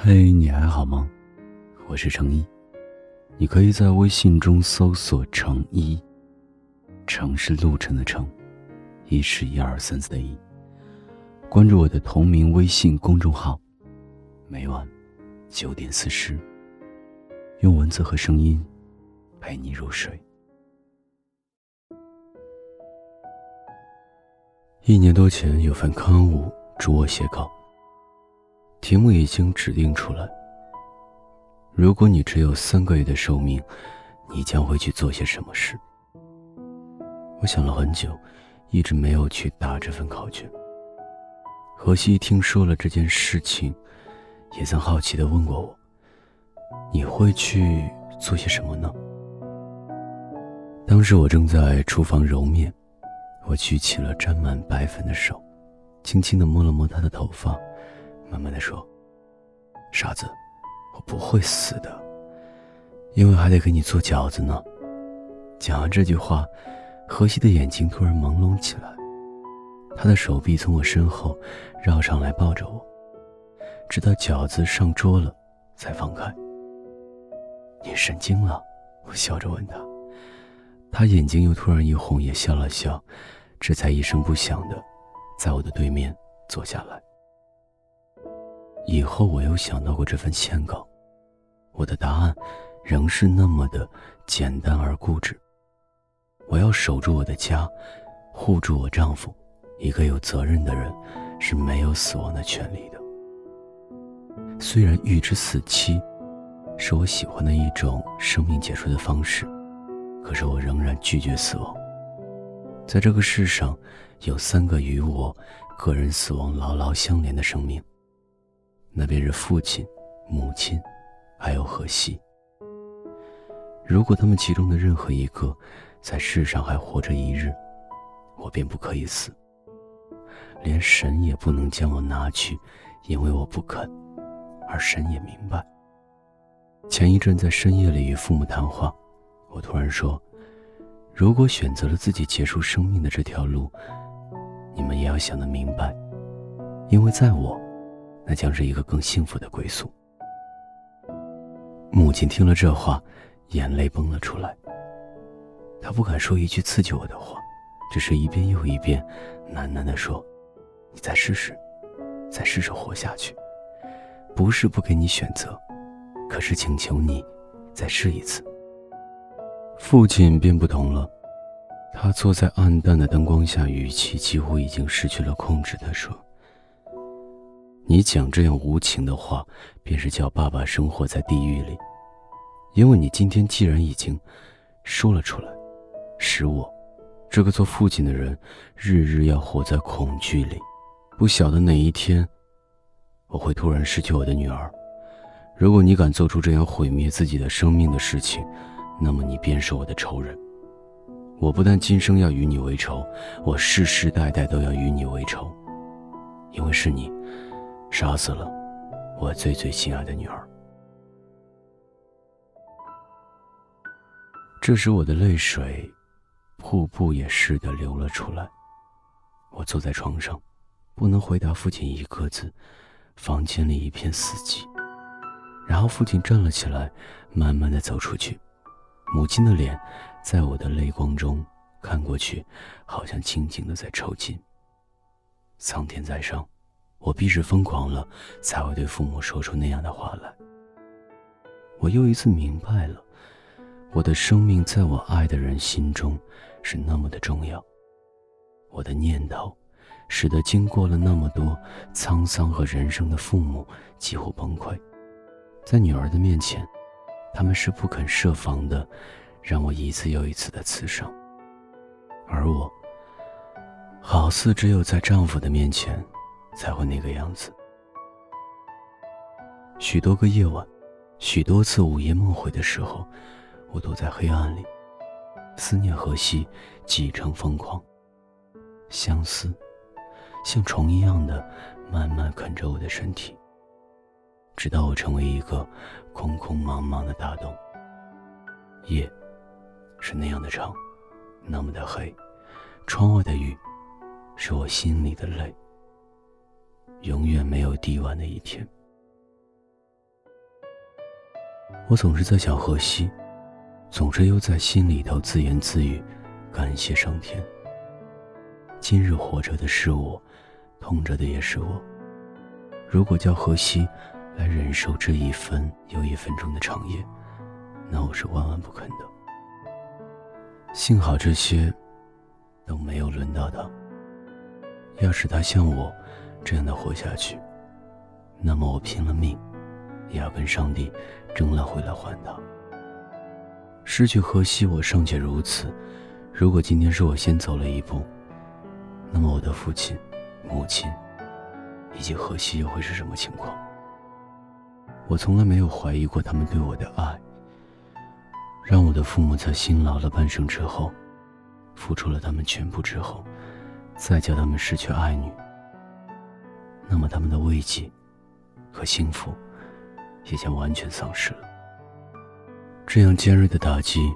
嘿，你还好吗？我是程一，你可以在微信中搜索“程一”，程是路程的程，一是一二三四的一。关注我的同名微信公众号，每晚九点四十，用文字和声音陪你入睡。一年多前，有份刊物主我写稿。题目已经指定出来。如果你只有三个月的寿命，你将会去做些什么事？我想了很久，一直没有去答这份考卷。何西听说了这件事情，也曾好奇的问过我：“你会去做些什么呢？”当时我正在厨房揉面，我举起了沾满白粉的手，轻轻的摸了摸他的头发。慢慢的说：“傻子，我不会死的，因为还得给你做饺子呢。”讲完这句话，荷西的眼睛突然朦胧起来，他的手臂从我身后绕上来抱着我，直到饺子上桌了，才放开。你神经了？我笑着问他，他眼睛又突然一红，也笑了笑，这才一声不响的，在我的对面坐下来。以后我又想到过这份签稿，我的答案仍是那么的简单而固执。我要守住我的家，护住我丈夫。一个有责任的人是没有死亡的权利的。虽然预知死期是我喜欢的一种生命结束的方式，可是我仍然拒绝死亡。在这个世上，有三个与我个人死亡牢牢相连的生命。那便是父亲、母亲，还有荷西。如果他们其中的任何一个在世上还活着一日，我便不可以死。连神也不能将我拿去，因为我不肯。而神也明白。前一阵在深夜里与父母谈话，我突然说：“如果选择了自己结束生命的这条路，你们也要想得明白，因为在我。”那将是一个更幸福的归宿。母亲听了这话，眼泪崩了出来。她不敢说一句刺激我的话，只是一遍又一遍喃喃地说：“你再试试，再试着活下去。不是不给你选择，可是请求你再试一次。”父亲便不同了，他坐在暗淡的灯光下，语气几乎已经失去了控制地说。你讲这样无情的话，便是叫爸爸生活在地狱里。因为你今天既然已经说了出来，使我这个做父亲的人日日要活在恐惧里，不晓得哪一天我会突然失去我的女儿。如果你敢做出这样毁灭自己的生命的事情，那么你便是我的仇人。我不但今生要与你为仇，我世世代代都要与你为仇，因为是你。杀死了我最最心爱的女儿。这时，我的泪水瀑布也似的流了出来。我坐在床上，不能回答父亲一个字。房间里一片死寂。然后，父亲站了起来，慢慢的走出去。母亲的脸，在我的泪光中看过去，好像静静的在抽筋。苍天在上。我必是疯狂了，才会对父母说出那样的话来。我又一次明白了，我的生命在我爱的人心中是那么的重要。我的念头，使得经过了那么多沧桑和人生的父母几乎崩溃，在女儿的面前，他们是不肯设防的，让我一次又一次的刺伤。而我，好似只有在丈夫的面前。才会那个样子。许多个夜晚，许多次午夜梦回的时候，我躲在黑暗里，思念何西，几成疯狂。相思，像虫一样的慢慢啃着我的身体，直到我成为一个空空茫茫的大洞。夜，是那样的长，那么的黑，窗外的雨，是我心里的泪。永远没有滴完的一天。我总是在想荷西，总是又在心里头自言自语，感谢上天。今日活着的是我，痛着的也是我。如果叫荷西来忍受这一分又一分钟的长夜，那我是万万不肯的。幸好这些都没有轮到他。要是他像我这样的活下去，那么我拼了命也要跟上帝争了回来还他。失去荷西，我尚且如此，如果今天是我先走了一步，那么我的父亲、母亲以及荷西又会是什么情况？我从来没有怀疑过他们对我的爱。让我的父母在辛劳了半生之后，付出了他们全部之后，再叫他们失去爱女，那么他们的慰藉和幸福也将完全丧失了。这样尖锐的打击，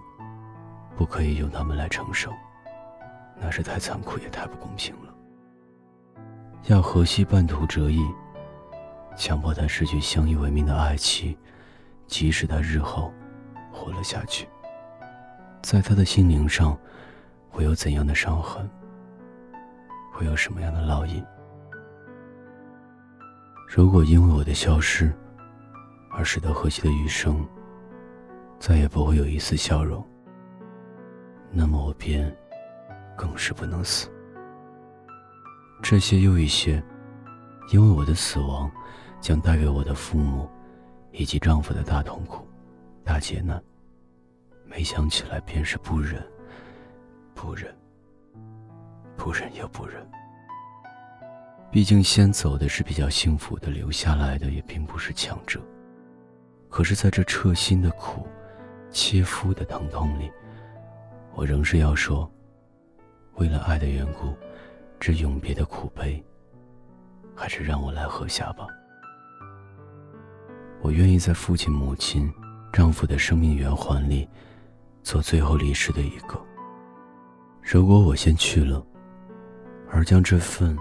不可以由他们来承受，那是太残酷也太不公平了。要荷西半途折翼，强迫他失去相依为命的爱妻，即使他日后。活了下去，在他的心灵上，会有怎样的伤痕？会有什么样的烙印？如果因为我的消失，而使得荷西的余生再也不会有一丝笑容，那么我便更是不能死。这些又一些，因为我的死亡将带给我的父母以及丈夫的大痛苦。大劫难，没想起来便是不忍，不忍，不忍又不忍。毕竟先走的是比较幸福的，留下来的也并不是强者。可是，在这彻心的苦、切肤的疼痛里，我仍是要说：为了爱的缘故，这永别的苦悲，还是让我来喝下吧。我愿意在父亲、母亲。丈夫的生命圆环里，做最后离世的一个。如果我先去了，而将这份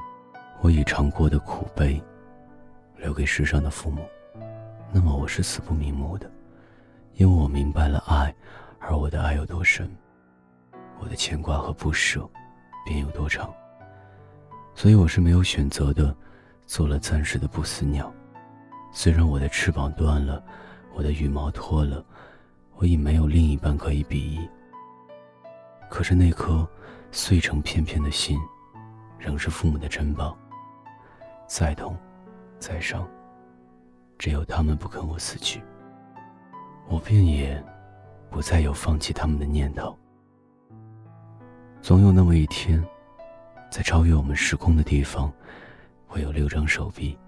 我已尝过的苦悲留给世上的父母，那么我是死不瞑目的，因为我明白了爱，而我的爱有多深，我的牵挂和不舍便有多长。所以我是没有选择的，做了暂时的不死鸟。虽然我的翅膀断了。我的羽毛脱了，我已没有另一半可以比翼。可是那颗碎成片片的心，仍是父母的珍宝。再痛，再伤，只有他们不肯我死去，我便也不再有放弃他们的念头。总有那么一天，在超越我们时空的地方，会有六张手臂，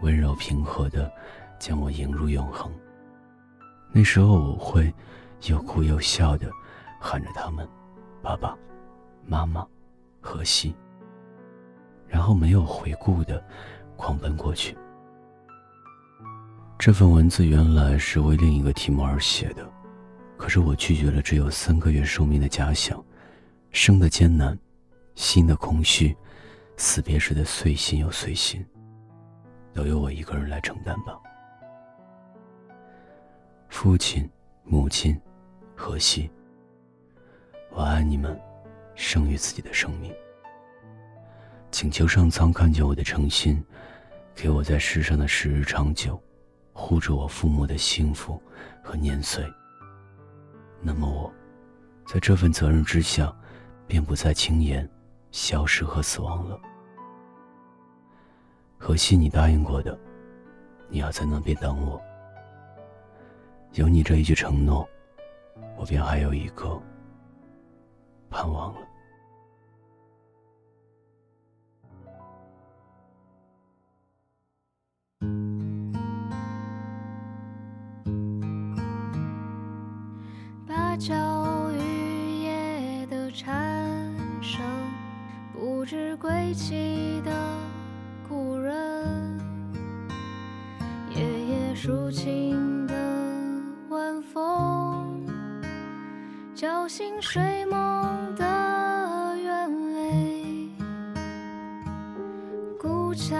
温柔平和的。将我迎入永恒。那时候我会又哭又笑的喊着他们：“爸爸妈妈，荷西。”然后没有回顾的狂奔过去。这份文字原来是为另一个题目而写的，可是我拒绝了只有三个月寿命的假想，生的艰难，心的空虚，死别时的碎心又碎心，都由我一个人来承担吧。父亲、母亲，荷西，我爱你们，生于自己的生命。请求上苍看见我的诚心，给我在世上的时日长久，护着我父母的幸福和年岁。那么我，在这份责任之下，便不再轻言消失和死亡了。可惜，你答应过的，你要在那边等我。有你这一句承诺，我便还有一个盼望了。芭蕉雨夜的蝉声，不知归期的故人，夜夜抒情的晚风。叫醒睡梦的鸢尾，古桥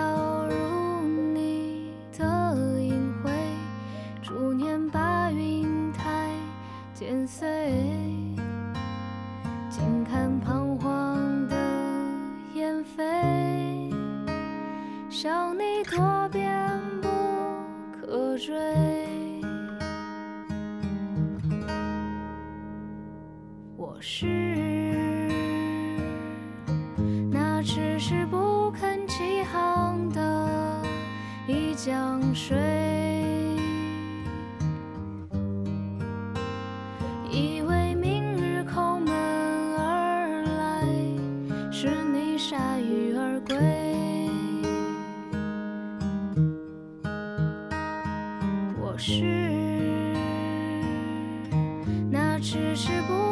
年岁，静看彷徨的燕飞，想你多变不可追。我是那迟迟不是那迟迟不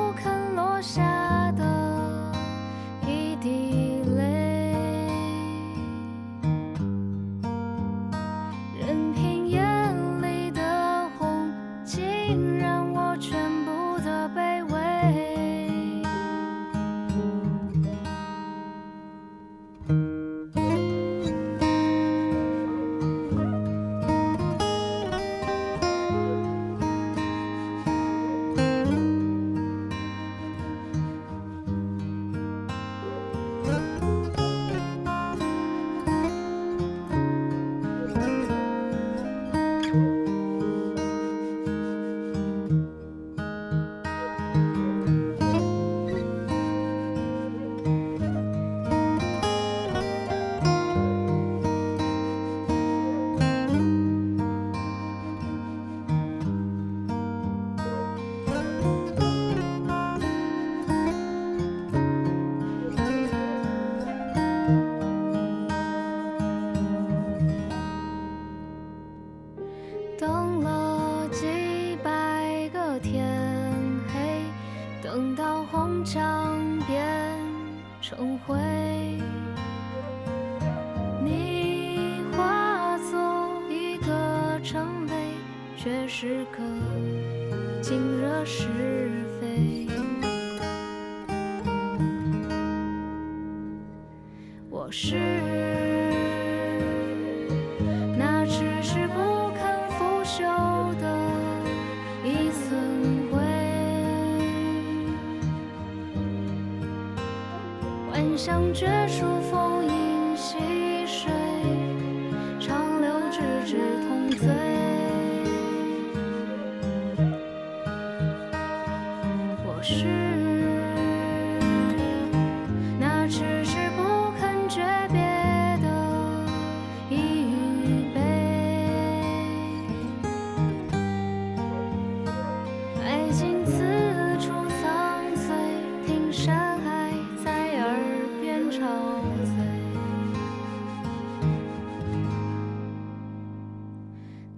却是个尽惹是非。我是那迟迟不肯腐朽的一寸灰，幻想绝处逢是那迟迟不肯诀别的一语悲，爱情此处苍翠，听山海在耳边吵嘴。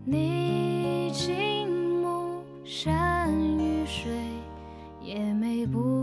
你静目山，不